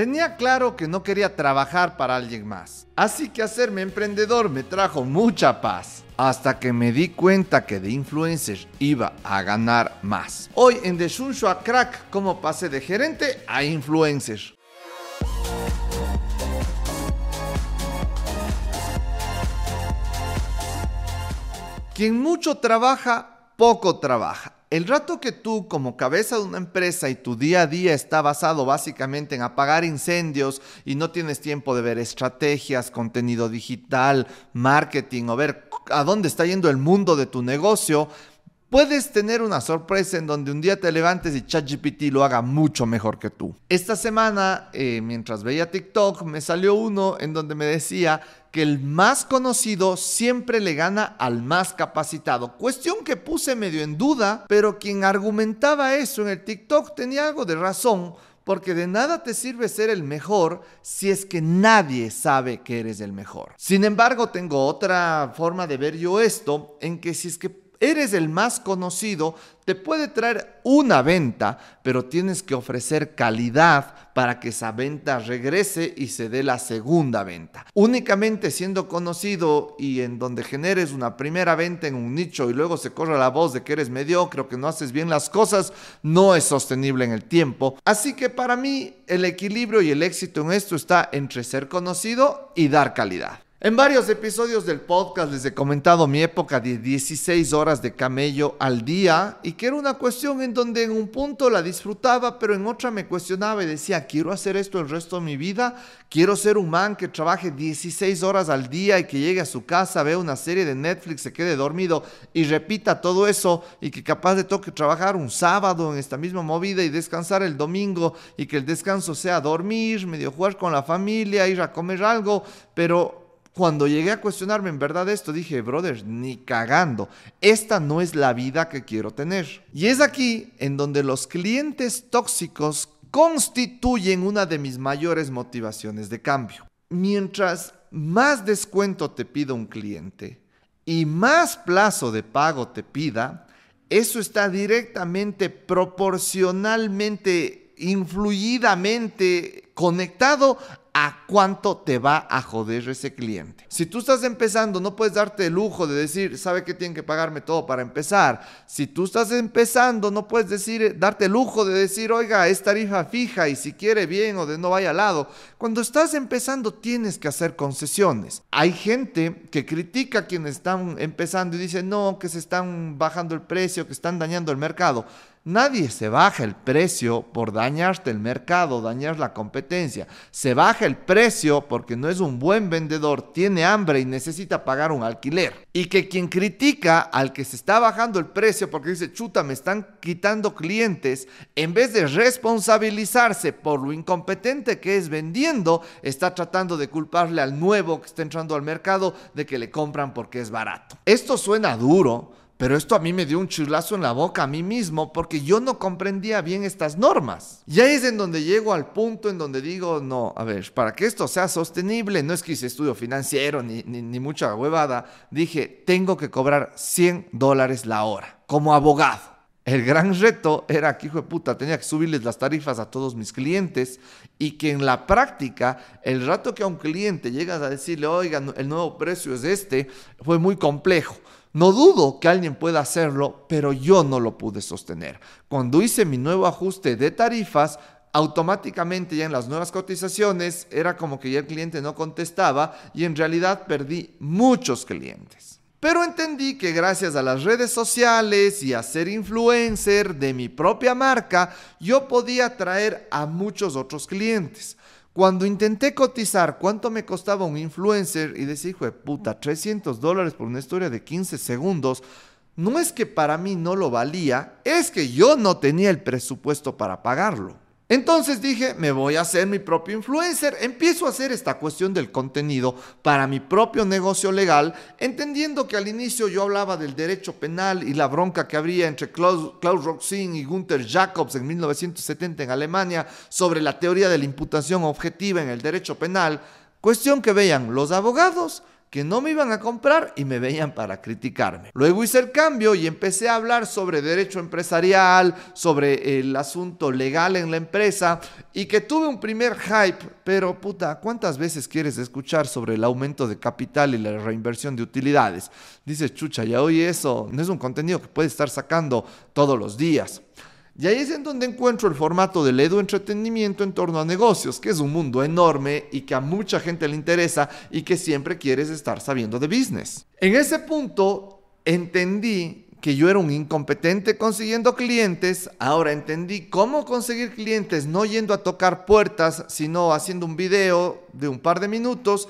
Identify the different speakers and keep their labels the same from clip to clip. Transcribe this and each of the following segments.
Speaker 1: Tenía claro que no quería trabajar para alguien más. Así que hacerme emprendedor me trajo mucha paz. Hasta que me di cuenta que de influencer iba a ganar más. Hoy en The Shunshu a Crack, como pasé de gerente a influencer. Quien mucho trabaja, poco trabaja. El rato que tú como cabeza de una empresa y tu día a día está basado básicamente en apagar incendios y no tienes tiempo de ver estrategias, contenido digital, marketing o ver a dónde está yendo el mundo de tu negocio, Puedes tener una sorpresa en donde un día te levantes y ChatGPT lo haga mucho mejor que tú. Esta semana, eh, mientras veía TikTok, me salió uno en donde me decía que el más conocido siempre le gana al más capacitado. Cuestión que puse medio en duda, pero quien argumentaba eso en el TikTok tenía algo de razón. Porque de nada te sirve ser el mejor si es que nadie sabe que eres el mejor. Sin embargo, tengo otra forma de ver yo esto, en que si es que eres el más conocido, te puede traer una venta, pero tienes que ofrecer calidad para que esa venta regrese y se dé la segunda venta. Únicamente siendo conocido y en donde generes una primera venta en un nicho y luego se corre la voz de que eres mediocre que no haces bien las cosas, no es sostenible en el tiempo. Así que para mí el equilibrio y el éxito en esto está entre ser conocido y dar calidad. En varios episodios del podcast les he comentado mi época de 16 horas de camello al día y que era una cuestión en donde en un punto la disfrutaba, pero en otra me cuestionaba y decía, quiero hacer esto el resto de mi vida, quiero ser un man que trabaje 16 horas al día y que llegue a su casa, vea una serie de Netflix, se quede dormido y repita todo eso y que capaz de toque trabajar un sábado en esta misma movida y descansar el domingo y que el descanso sea dormir, medio jugar con la familia, ir a comer algo, pero cuando llegué a cuestionarme en verdad esto, dije, brother, ni cagando, esta no es la vida que quiero tener. Y es aquí en donde los clientes tóxicos constituyen una de mis mayores motivaciones de cambio. Mientras más descuento te pida un cliente y más plazo de pago te pida, eso está directamente, proporcionalmente, influidamente conectado a cuánto te va a joder ese cliente. Si tú estás empezando, no puedes darte el lujo de decir, ¿sabe que tienen que pagarme todo para empezar? Si tú estás empezando, no puedes decir, darte el lujo de decir, oiga, es tarifa fija y si quiere bien o de no vaya al lado. Cuando estás empezando, tienes que hacer concesiones. Hay gente que critica a quienes están empezando y dice, no, que se están bajando el precio, que están dañando el mercado. Nadie se baja el precio por dañarte el mercado, dañar la competencia. Se baja el precio porque no es un buen vendedor, tiene hambre y necesita pagar un alquiler. Y que quien critica al que se está bajando el precio porque dice, chuta, me están quitando clientes, en vez de responsabilizarse por lo incompetente que es vendiendo, está tratando de culparle al nuevo que está entrando al mercado de que le compran porque es barato. Esto suena duro pero esto a mí me dio un chulazo en la boca a mí mismo porque yo no comprendía bien estas normas. Y ahí es en donde llego al punto en donde digo, no, a ver, para que esto sea sostenible, no es que hice estudio financiero ni, ni, mucha huevada, dije, tengo que cobrar 100 dólares la hora como abogado. El gran reto era que, hijo de puta, tenía que subirles las tarifas a todos mis clientes y que en la práctica, el rato que a un cliente llegas a decirle, oiga, el nuevo precio es este, fue muy complejo. No dudo que alguien pueda hacerlo, pero yo no lo pude sostener. Cuando hice mi nuevo ajuste de tarifas, automáticamente ya en las nuevas cotizaciones era como que ya el cliente no contestaba y en realidad perdí muchos clientes. Pero entendí que gracias a las redes sociales y a ser influencer de mi propia marca, yo podía atraer a muchos otros clientes. Cuando intenté cotizar cuánto me costaba un influencer y decía, hijo de puta, 300 dólares por una historia de 15 segundos, no es que para mí no lo valía, es que yo no tenía el presupuesto para pagarlo. Entonces dije, me voy a hacer mi propio influencer. Empiezo a hacer esta cuestión del contenido para mi propio negocio legal, entendiendo que al inicio yo hablaba del derecho penal y la bronca que habría entre Klaus, Roxin y Gunther Jacobs en 1970 en Alemania sobre la teoría de la imputación objetiva en el derecho penal. Cuestión que vean los abogados que no me iban a comprar y me veían para criticarme. Luego hice el cambio y empecé a hablar sobre derecho empresarial, sobre el asunto legal en la empresa y que tuve un primer hype, pero puta, ¿cuántas veces quieres escuchar sobre el aumento de capital y la reinversión de utilidades? Dices, chucha, ya hoy eso no es un contenido que puedes estar sacando todos los días. Y ahí es en donde encuentro el formato del edu entretenimiento en torno a negocios, que es un mundo enorme y que a mucha gente le interesa y que siempre quieres estar sabiendo de business. En ese punto entendí que yo era un incompetente consiguiendo clientes, ahora entendí cómo conseguir clientes no yendo a tocar puertas, sino haciendo un video de un par de minutos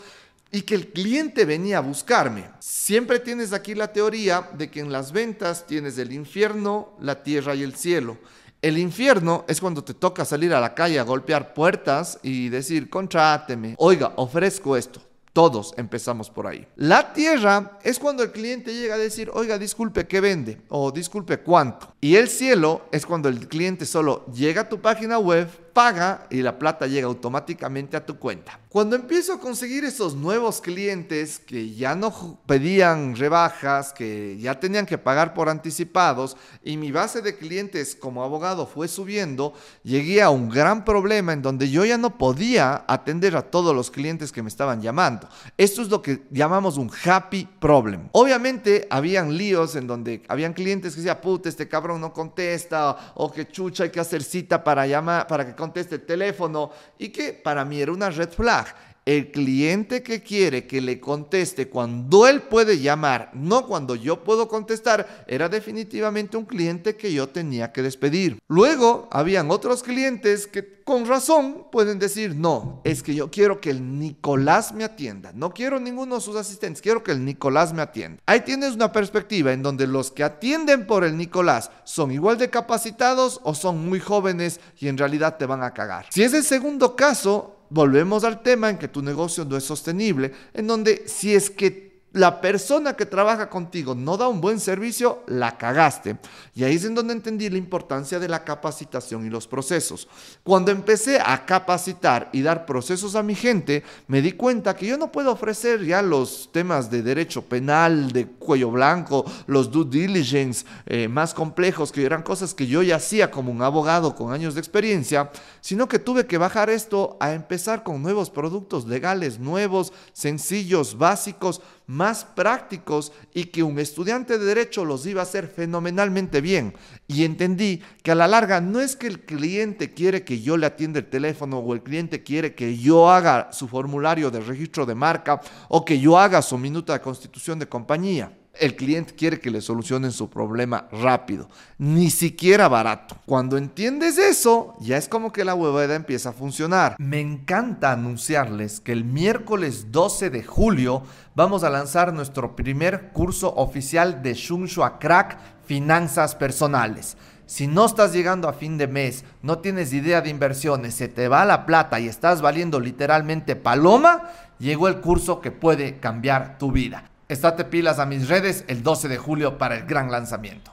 Speaker 1: y que el cliente venía a buscarme. Siempre tienes aquí la teoría de que en las ventas tienes el infierno, la tierra y el cielo. El infierno es cuando te toca salir a la calle a golpear puertas y decir, contráteme, oiga, ofrezco esto. Todos empezamos por ahí. La tierra es cuando el cliente llega a decir, oiga, disculpe, ¿qué vende? O disculpe, ¿cuánto? Y el cielo es cuando el cliente solo llega a tu página web, paga y la plata llega automáticamente a tu cuenta. Cuando empiezo a conseguir esos nuevos clientes que ya no pedían rebajas, que ya tenían que pagar por anticipados y mi base de clientes como abogado fue subiendo, llegué a un gran problema en donde yo ya no podía atender a todos los clientes que me estaban llamando. Esto es lo que llamamos un happy problem. Obviamente habían líos en donde habían clientes que decían, puta, este cabrón no contesta o que chucha hay que hacer cita para llamar, para que conteste el teléfono y que para mí era una red flag. El cliente que quiere que le conteste cuando él puede llamar, no cuando yo puedo contestar, era definitivamente un cliente que yo tenía que despedir. Luego, habían otros clientes que con razón pueden decir, no, es que yo quiero que el Nicolás me atienda. No quiero ninguno de sus asistentes, quiero que el Nicolás me atienda. Ahí tienes una perspectiva en donde los que atienden por el Nicolás son igual de capacitados o son muy jóvenes y en realidad te van a cagar. Si es el segundo caso, volvemos al tema en que tu negocio no es sostenible, en donde si es que la persona que trabaja contigo no da un buen servicio, la cagaste. Y ahí es en donde entendí la importancia de la capacitación y los procesos. Cuando empecé a capacitar y dar procesos a mi gente, me di cuenta que yo no puedo ofrecer ya los temas de derecho penal, de cuello blanco, los due diligence eh, más complejos, que eran cosas que yo ya hacía como un abogado con años de experiencia, sino que tuve que bajar esto a empezar con nuevos productos legales, nuevos, sencillos, básicos, más prácticos y que un estudiante de derecho los iba a hacer fenomenalmente bien. Y entendí que a la larga no es que el cliente quiere que yo le atienda el teléfono o el cliente quiere que yo haga su formulario de registro de marca o que yo haga su minuta de constitución de compañía. El cliente quiere que le solucionen su problema rápido, ni siquiera barato. Cuando entiendes eso, ya es como que la huevada empieza a funcionar. Me encanta anunciarles que el miércoles 12 de julio vamos a lanzar nuestro primer curso oficial de Shunshua Crack Finanzas Personales. Si no estás llegando a fin de mes, no tienes idea de inversiones, se te va la plata y estás valiendo literalmente paloma, llegó el curso que puede cambiar tu vida. Estate pilas a mis redes el 12 de julio para el gran lanzamiento.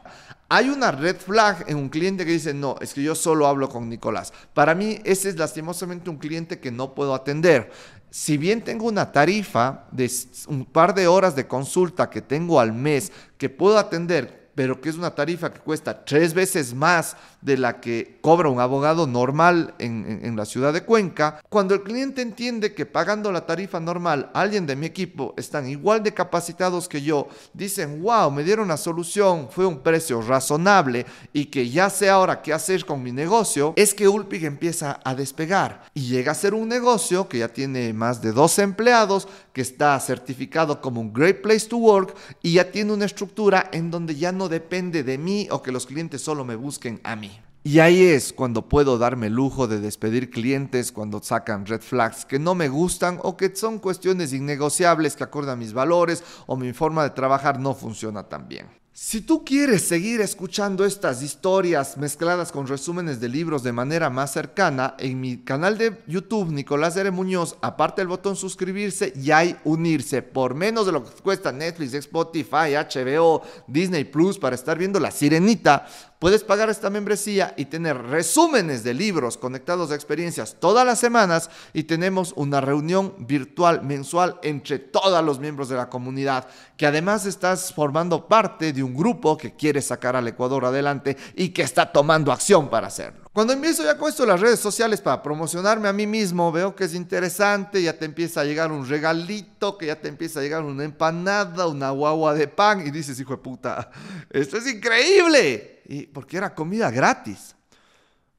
Speaker 1: Hay una red flag en un cliente que dice, no, es que yo solo hablo con Nicolás. Para mí ese es lastimosamente un cliente que no puedo atender. Si bien tengo una tarifa de un par de horas de consulta que tengo al mes que puedo atender, pero que es una tarifa que cuesta tres veces más de la que cobra un abogado normal en, la ciudad de Cuenca, cuando el cliente entiende que pagando la tarifa normal, alguien de mi equipo están igual de capacitados que yo, dicen, wow, me dieron una solución, fue un precio razonable y que ya sé ahora qué hacer con mi negocio, es que Ulpig empieza a despegar y llega a ser un negocio que ya tiene más de 12 empleados, que está certificado como un Great Place to Work y ya tiene una estructura en donde ya no depende de mí o que los clientes solo me busquen a mí. Y ahí es cuando puedo darme el lujo de despedir clientes cuando sacan red flags que no me gustan o que son cuestiones innegociables que acordan mis valores o mi forma de trabajar no funciona tan bien. Si tú quieres seguir escuchando estas historias mezcladas con resúmenes de libros de manera más cercana, en mi canal de YouTube, Nicolás R. Muñoz, aparte del botón suscribirse, ya hay unirse. Por menos de lo que cuesta Netflix, Spotify, HBO, Disney Plus para estar viendo La Sirenita, Puedes pagar esta membresía y tener resúmenes de libros conectados a experiencias todas las semanas y tenemos una reunión virtual mensual entre todos los miembros de la comunidad, que además estás formando parte de un grupo que quiere sacar al Ecuador adelante y que está tomando acción para hacerlo. Cuando empiezo ya con esto las redes sociales para promocionarme a mí mismo, veo que es interesante, ya te empieza a llegar un regalito, que ya te empieza a llegar una empanada, una guagua de pan y dices, hijo de puta, esto es increíble. Y porque era comida gratis.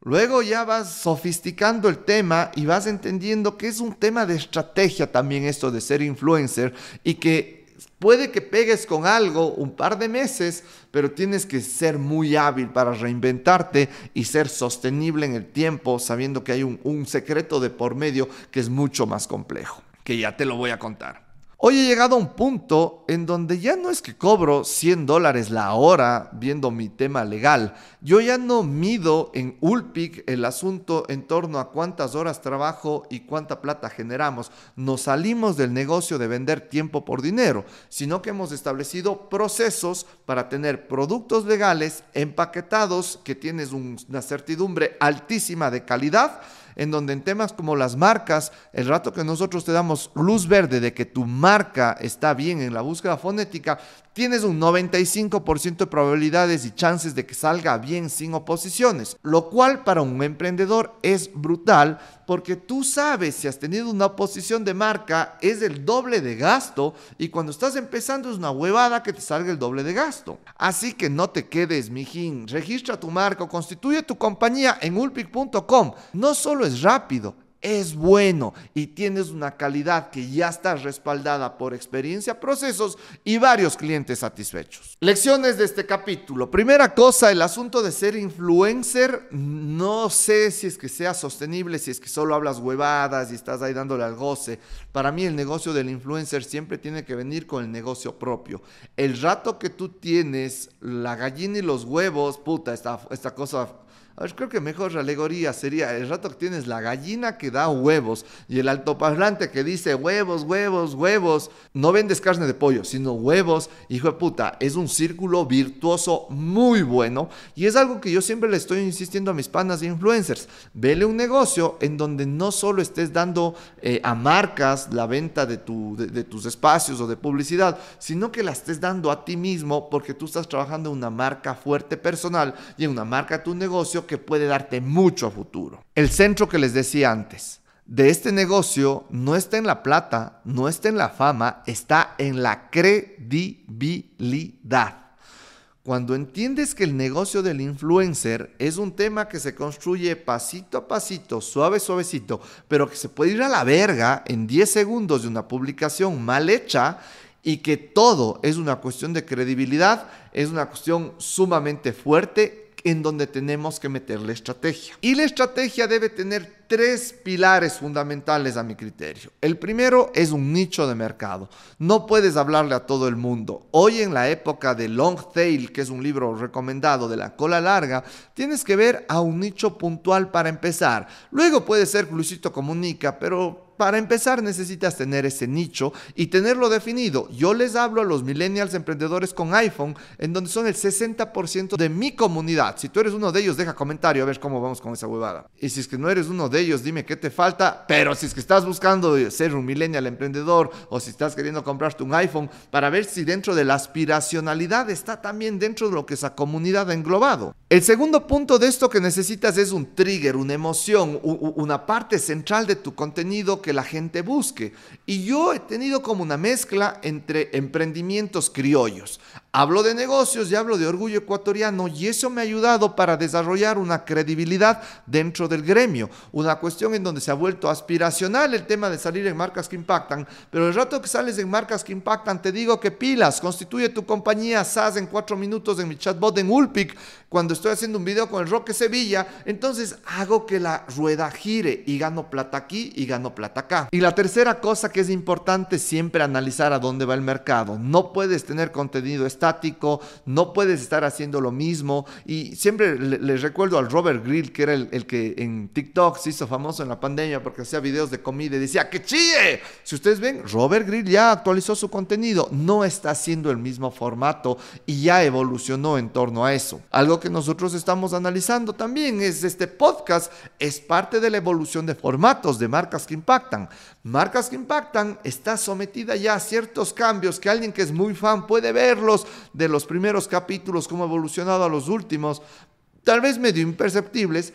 Speaker 1: Luego ya vas sofisticando el tema y vas entendiendo que es un tema de estrategia también esto de ser influencer y que Puede que pegues con algo un par de meses, pero tienes que ser muy hábil para reinventarte y ser sostenible en el tiempo, sabiendo que hay un, secreto de por medio que es mucho más complejo, que ya te lo voy a contar. Hoy he llegado a un punto en donde ya no es que cobro 100 dólares la hora viendo mi tema legal. Yo ya no mido en Ulpic el asunto en torno a cuántas horas trabajo y cuánta plata generamos. Nos salimos del negocio de vender tiempo por dinero, sino que hemos establecido procesos para tener productos legales empaquetados que tienes una certidumbre altísima de calidad en donde en temas como las marcas, el rato que nosotros te damos luz verde de que tu marca está bien en la búsqueda fonética, tienes un 95% de probabilidades y chances de que salga bien sin oposiciones, lo cual para un emprendedor es brutal porque tú sabes si has tenido una oposición de marca es el doble de gasto y cuando estás empezando es una huevada que te salga el doble de gasto. Así que no te quedes, mijín, registra tu marca o constituye tu compañía en ulpic.com. No solo es rápido, es bueno y tienes una calidad que ya está respaldada por experiencia, procesos y varios clientes satisfechos. Lecciones de este capítulo. Primera cosa, el asunto de ser influencer, no sé si es que sea sostenible, si es que solo hablas huevadas y estás ahí dándole al goce. Para mí el negocio del influencer siempre tiene que venir con el negocio propio. El rato que tú tienes la gallina y los huevos, puta, esta, esta cosa creo que mejor alegoría sería el rato que tienes la gallina que da huevos y el altoparlante que dice huevos, huevos, huevos. No vendes carne de pollo, sino huevos. Hijo de puta, es un círculo virtuoso muy bueno y es algo que yo siempre le estoy insistiendo a mis panas de influencers. Vele un negocio en donde no solo estés dando eh, a marcas la venta de, tu, de tus espacios o de publicidad, sino que la estés dando a ti mismo porque tú estás trabajando en una marca fuerte personal y en una marca tu negocio que puede darte mucho a futuro. El centro que les decía antes de este negocio no está en la plata, no está en la fama, está en la credibilidad. Cuando entiendes que el negocio del influencer es un tema que se construye pasito a pasito, suave, suavecito, pero que se puede ir a la verga en 10 segundos de una publicación mal hecha y que todo es una cuestión de credibilidad, es una cuestión sumamente fuerte en donde tenemos que meter la estrategia. Y la estrategia debe tener tres pilares fundamentales a mi criterio. El primero es un nicho de mercado. No puedes hablarle a todo el mundo. Hoy en la época de Long Tail, que es un libro recomendado de la cola larga, tienes que ver a un nicho puntual para empezar. Luego puede ser Luisito Comunica, pero para empezar necesitas tener ese nicho y tenerlo definido. Yo les hablo a los millennials emprendedores con iPhone, en donde son el 60% de mi comunidad. Si tú eres uno de ellos, deja comentario a ver cómo vamos con esa huevada. Y si es que no eres uno de ellos, dime qué te falta. Pero si es que estás buscando ser un millennial emprendedor o si estás queriendo comprarte un iPhone, para ver si dentro de la aspiracionalidad está también dentro de lo que esa comunidad ha englobado. El segundo punto de esto que necesitas es un trigger, una emoción, una parte central de tu contenido que la gente busque. Y yo he tenido como una mezcla entre emprendimientos criollos. Hablo de negocios y hablo de orgullo ecuatoriano y eso me ha ayudado para desarrollar una credibilidad dentro del gremio. Una cuestión en donde se ha vuelto aspiracional el tema de salir en marcas que impactan, pero el rato que sales en marcas que impactan, te digo que pilas, constituye tu compañía SaaS en cuatro minutos en mi chatbot en Ulpic, cuando estoy haciendo un video con el Roque Sevilla, entonces hago que la rueda gire y gano plata aquí y gano plata acá. Y la tercera cosa que es importante siempre analizar a dónde va el mercado. No puedes tener contenido estático, no puedes estar haciendo lo mismo. Y siempre les recuerdo al Robert Grill, que era el, el, que en TikTok se hizo famoso en la pandemia porque hacía videos de comida y decía, ¡que chille! Si ustedes ven, Robert Grill ya actualizó su contenido, no está haciendo el mismo formato y ya evolucionó en torno a eso. Algo que nosotros estamos analizando también es este podcast, es parte de la evolución de formatos de marcas que impactan. Marcas que impactan está sometida ya a ciertos cambios que alguien que es muy fan puede verlos de los primeros capítulos, cómo ha evolucionado a los últimos, tal vez medio imperceptibles,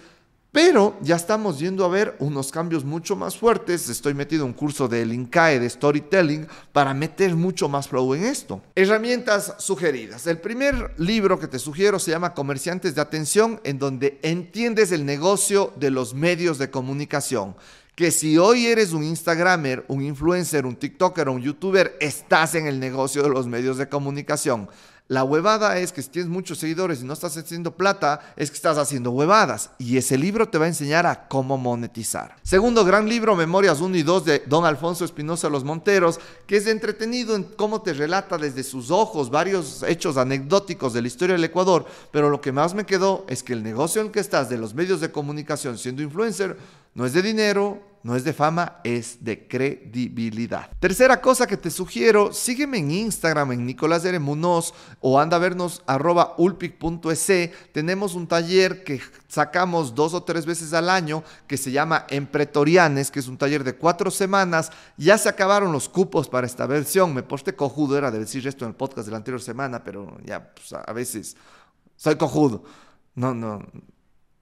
Speaker 1: pero ya estamos yendo a ver unos cambios mucho más fuertes. Estoy metido en un curso del INCAE de Storytelling para meter mucho más flow en esto. Herramientas sugeridas. El primer libro que te sugiero se llama Comerciantes de Atención, en donde entiendes el negocio de los medios de comunicación que si hoy eres un Instagramer, un influencer, un TikToker o un YouTuber, estás en el negocio de los medios de comunicación. La huevada es que si tienes muchos seguidores y no estás haciendo plata, es que estás haciendo huevadas. Y ese libro te va a enseñar a cómo monetizar. Segundo gran libro, Memorias 1 y 2 de Don Alfonso Espinosa Los Monteros, que es entretenido en cómo te relata desde sus ojos varios hechos anecdóticos de la historia del Ecuador. Pero lo que más me quedó es que el negocio en el que estás de los medios de comunicación siendo influencer no es de dinero, no es de fama, es de credibilidad. Tercera cosa que te sugiero, sígueme en Instagram en Nicolás R. Munoz o anda a vernos arroba. Tenemos un taller que sacamos dos o tres veces al año que se llama Empretorianes, que es un taller de cuatro semanas. Ya se acabaron los cupos para esta versión. Me posté cojudo, era de decir esto en el podcast de la anterior semana, pero ya pues, a veces soy cojudo. No, no,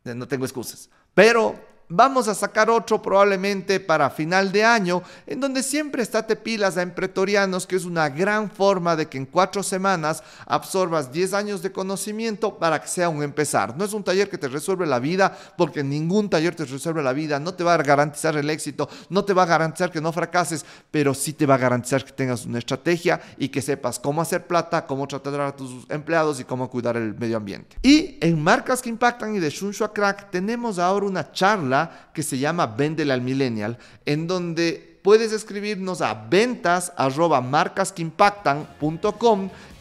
Speaker 1: no tengo excusas. Pero Vamos a sacar otro probablemente para final de año, en donde siempre estate pilas a Empretorianos, que es una gran forma de que en cuatro semanas absorbas 10 años de conocimiento para que sea un empezar. No es un taller que te resuelve la vida, porque ningún taller te resuelve la vida, no te va a garantizar el éxito, no te va a garantizar que no fracases, pero sí te va a garantizar que tengas una estrategia y que sepas cómo hacer plata, cómo tratar a tus empleados y cómo cuidar el medio ambiente. Y en Marcas que Impactan y de Shunshu Crack tenemos ahora una charla que se llama Véndele al Millennial, en donde puedes escribirnos a ventas arroba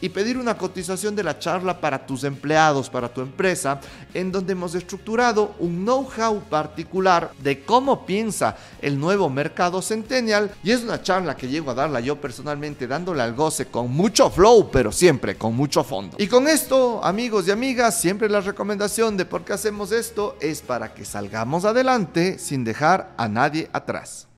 Speaker 1: y pedir una cotización de la charla para tus empleados, para tu empresa, en donde hemos estructurado un know-how particular de cómo piensa el nuevo mercado centennial y es una charla que llego a darla yo personalmente dándole al goce con mucho flow, pero siempre con mucho fondo. Y con esto, amigos y amigas, siempre la recomendación de por qué hacemos esto es para que salgamos adelante sin dejar a nadie atrás.